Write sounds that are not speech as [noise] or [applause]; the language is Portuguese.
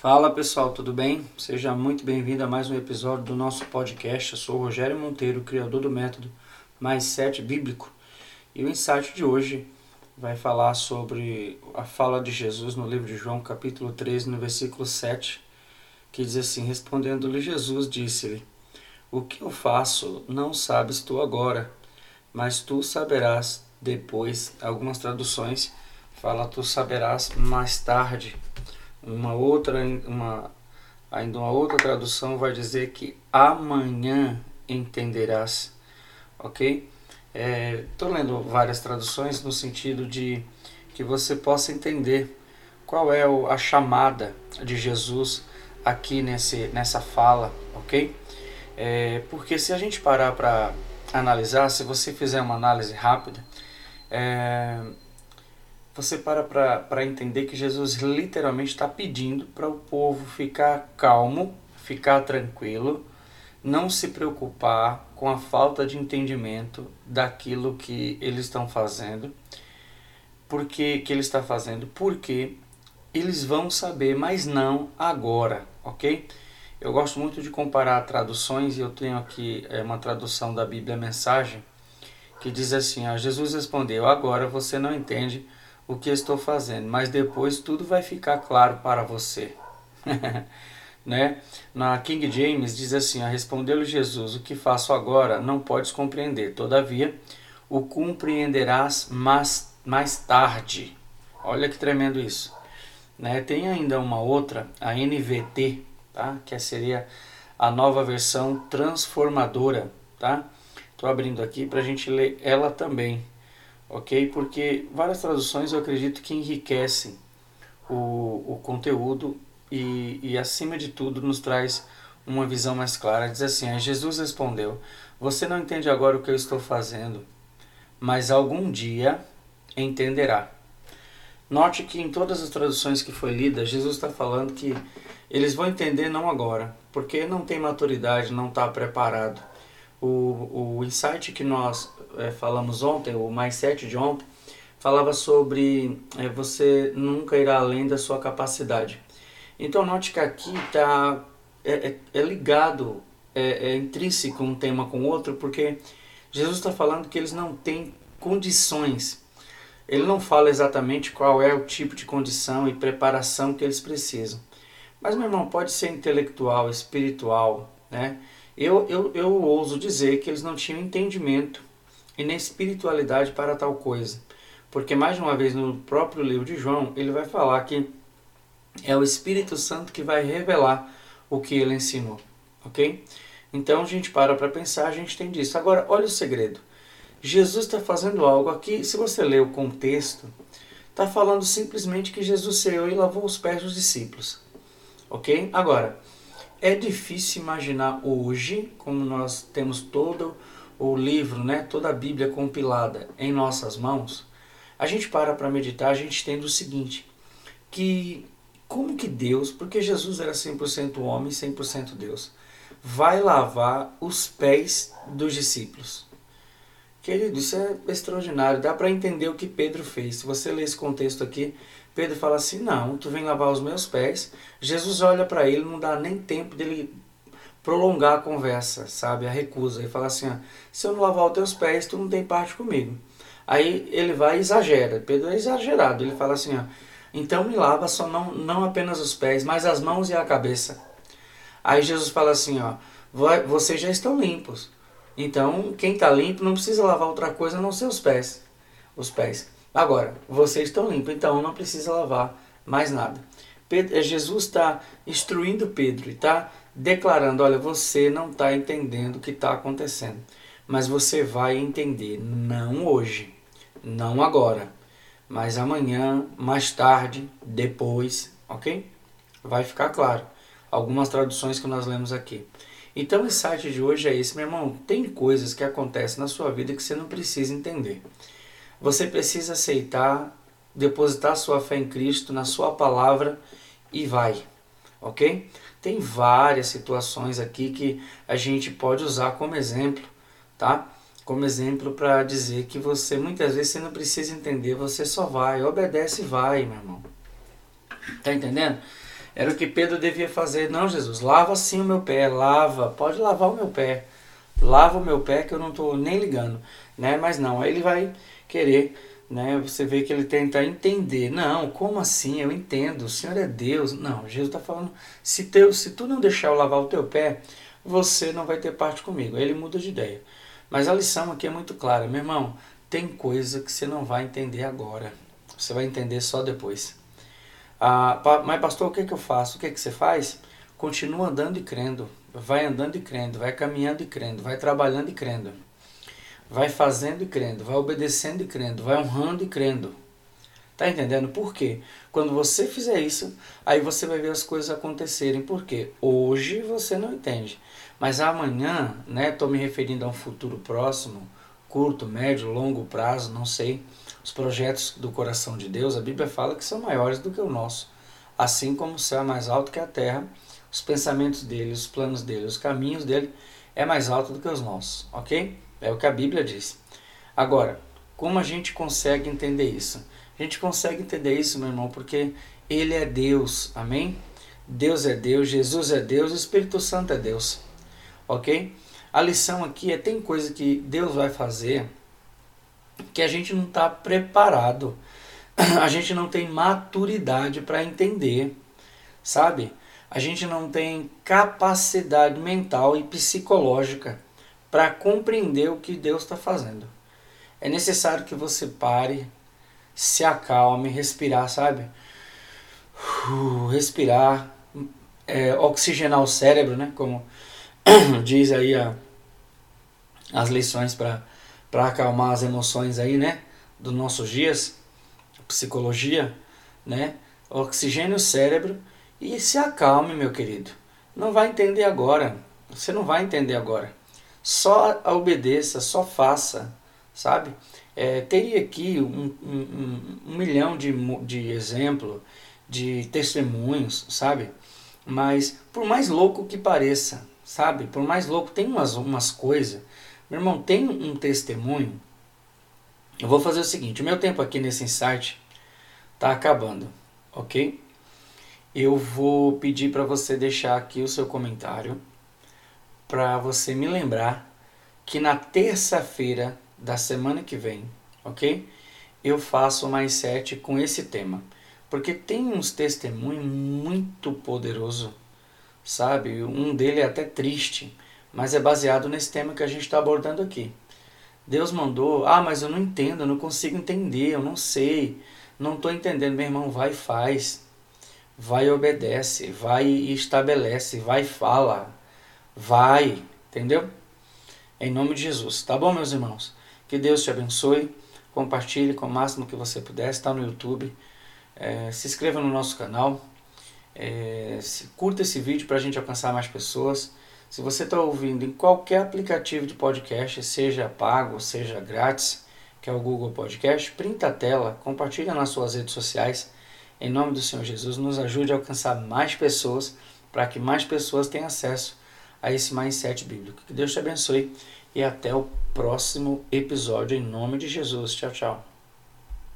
Fala pessoal, tudo bem? Seja muito bem-vindo a mais um episódio do nosso podcast. Eu sou o Rogério Monteiro, criador do método Mais Sete Bíblico. E o insight de hoje vai falar sobre a fala de Jesus no livro de João, capítulo 13, no versículo 7, que diz assim: Respondendo-lhe Jesus, disse-lhe: O que eu faço não sabes tu agora, mas tu saberás depois. Algumas traduções fala tu saberás mais tarde. Uma outra, uma, ainda uma outra tradução vai dizer que amanhã entenderás, ok? Estou é, lendo várias traduções no sentido de que você possa entender qual é a chamada de Jesus aqui nesse, nessa fala, ok? É, porque se a gente parar para analisar, se você fizer uma análise rápida, é, você para para entender que Jesus literalmente está pedindo para o povo ficar calmo, ficar tranquilo, não se preocupar com a falta de entendimento daquilo que eles estão fazendo, porque que ele está fazendo, porque eles vão saber, mas não agora, ok? Eu gosto muito de comparar traduções e eu tenho aqui é, uma tradução da Bíblia Mensagem que diz assim: ó, Jesus respondeu: Agora você não entende o que estou fazendo, mas depois tudo vai ficar claro para você. [laughs] né? Na King James diz assim: Respondeu-lhe Jesus: O que faço agora não podes compreender, todavia o compreenderás mais, mais tarde. Olha que tremendo isso. Né? Tem ainda uma outra, a NVT, tá? que seria a nova versão transformadora. Tá? Estou abrindo aqui para a gente ler ela também ok? Porque várias traduções eu acredito que enriquecem o, o conteúdo e, e, acima de tudo, nos traz uma visão mais clara. Diz assim: Jesus respondeu: Você não entende agora o que eu estou fazendo, mas algum dia entenderá. Note que em todas as traduções que foi lida, Jesus está falando que eles vão entender não agora, porque não tem maturidade, não está preparado. O, o insight que nós é, falamos ontem, o mais sete de ontem, falava sobre é, você nunca irá além da sua capacidade. Então note que aqui tá, é, é, é ligado, é, é intrínseco um tema com o outro, porque Jesus está falando que eles não têm condições. Ele não fala exatamente qual é o tipo de condição e preparação que eles precisam. Mas, meu irmão, pode ser intelectual, espiritual, né? Eu, eu, eu ouso dizer que eles não tinham entendimento e nem espiritualidade para tal coisa. Porque, mais uma vez, no próprio livro de João, ele vai falar que é o Espírito Santo que vai revelar o que ele ensinou. Ok? Então a gente para para pensar, a gente tem disso. Agora, olha o segredo. Jesus está fazendo algo aqui, se você ler o contexto, está falando simplesmente que Jesus saiu e lavou os pés dos discípulos. Ok? Agora, é difícil imaginar hoje, como nós temos todo o livro, né, toda a Bíblia compilada em nossas mãos, a gente para para meditar, a gente tem o seguinte, que como que Deus, porque Jesus era 100% homem e 100% Deus, vai lavar os pés dos discípulos? Querido, isso é extraordinário. Dá para entender o que Pedro fez. Se você ler esse contexto aqui, Pedro fala assim: Não, tu vem lavar os meus pés. Jesus olha para ele, não dá nem tempo dele prolongar a conversa, sabe? A recusa. Ele fala assim: ó, Se eu não lavar os teus pés, tu não tem parte comigo. Aí ele vai e exagera. Pedro é exagerado. Ele fala assim: ó, Então me lava só não, não apenas os pés, mas as mãos e a cabeça. Aí Jesus fala assim: ó, Vocês já estão limpos. Então, quem está limpo não precisa lavar outra coisa a não ser os pés. Os pés. Agora, vocês estão limpos, então não precisa lavar mais nada. Pedro, Jesus está instruindo Pedro e está declarando: olha, você não está entendendo o que está acontecendo, mas você vai entender, não hoje, não agora, mas amanhã, mais tarde, depois, ok? Vai ficar claro. Algumas traduções que nós lemos aqui. Então, o insight de hoje é esse, meu irmão. Tem coisas que acontecem na sua vida que você não precisa entender. Você precisa aceitar, depositar sua fé em Cristo, na sua palavra e vai, ok? Tem várias situações aqui que a gente pode usar como exemplo, tá? Como exemplo para dizer que você muitas vezes você não precisa entender, você só vai, obedece e vai, meu irmão. Tá entendendo? Era o que Pedro devia fazer. Não, Jesus, lava sim o meu pé, lava, pode lavar o meu pé. Lava o meu pé que eu não estou nem ligando, né? Mas não, aí ele vai querer, né? Você vê que ele tenta entender. Não, como assim? Eu entendo, o Senhor é Deus. Não, Jesus está falando, se, teu, se tu não deixar eu lavar o teu pé, você não vai ter parte comigo. Aí ele muda de ideia. Mas a lição aqui é muito clara, meu irmão. Tem coisa que você não vai entender agora. Você vai entender só depois. Ah, mas pastor, o que, é que eu faço? O que, é que você faz? Continua andando e crendo. Vai andando e crendo. Vai caminhando e crendo. Vai trabalhando e crendo. Vai fazendo e crendo. Vai obedecendo e crendo. Vai honrando e crendo. Tá entendendo? Por quê? Quando você fizer isso, aí você vai ver as coisas acontecerem. Por quê? Hoje você não entende. Mas amanhã, né? Estou me referindo a um futuro próximo, curto, médio, longo prazo, não sei os projetos do coração de Deus, a Bíblia fala que são maiores do que o nosso. Assim como o céu é mais alto que a terra, os pensamentos dele, os planos dele, os caminhos dele é mais alto do que os nossos, ok? É o que a Bíblia diz. Agora, como a gente consegue entender isso? A gente consegue entender isso, meu irmão, porque ele é Deus, amém? Deus é Deus, Jesus é Deus, o Espírito Santo é Deus, ok? A lição aqui é: tem coisa que Deus vai fazer que a gente não está preparado, a gente não tem maturidade para entender, sabe? A gente não tem capacidade mental e psicológica para compreender o que Deus está fazendo. É necessário que você pare, se acalme, respirar, sabe? Uh, respirar, é, oxigenar o cérebro, né? Como [clears throat] diz aí a, as lições para acalmar as emoções aí, né, dos nossos dias, psicologia, né? Oxigênio o cérebro e se acalme, meu querido. Não vai entender agora. Você não vai entender agora. Só obedeça, só faça, sabe? É, teria aqui um, um, um, milhão de, de exemplos, de testemunhos, sabe? Mas por mais louco que pareça, sabe? Por mais louco, tem umas, umas coisas meu irmão, tem um testemunho. Eu vou fazer o seguinte: o meu tempo aqui nesse insight está acabando, ok? Eu vou pedir para você deixar aqui o seu comentário para você me lembrar que na terça-feira da semana que vem, ok? Eu faço mais sete com esse tema. Porque tem uns testemunhos muito poderoso, sabe? Um dele é até triste mas é baseado nesse tema que a gente está abordando aqui. Deus mandou, ah, mas eu não entendo, eu não consigo entender, eu não sei, não estou entendendo. Meu irmão, vai e faz, vai e obedece, vai e estabelece, vai e fala, vai, entendeu? Em nome de Jesus, tá bom, meus irmãos? Que Deus te abençoe, compartilhe com o máximo que você puder, está no YouTube, é, se inscreva no nosso canal, é, se, curta esse vídeo para a gente alcançar mais pessoas. Se você está ouvindo em qualquer aplicativo de podcast, seja pago, seja grátis, que é o Google Podcast, printa a tela, compartilha nas suas redes sociais. Em nome do Senhor Jesus, nos ajude a alcançar mais pessoas, para que mais pessoas tenham acesso a esse mindset bíblico. Que Deus te abençoe e até o próximo episódio em nome de Jesus. Tchau, tchau.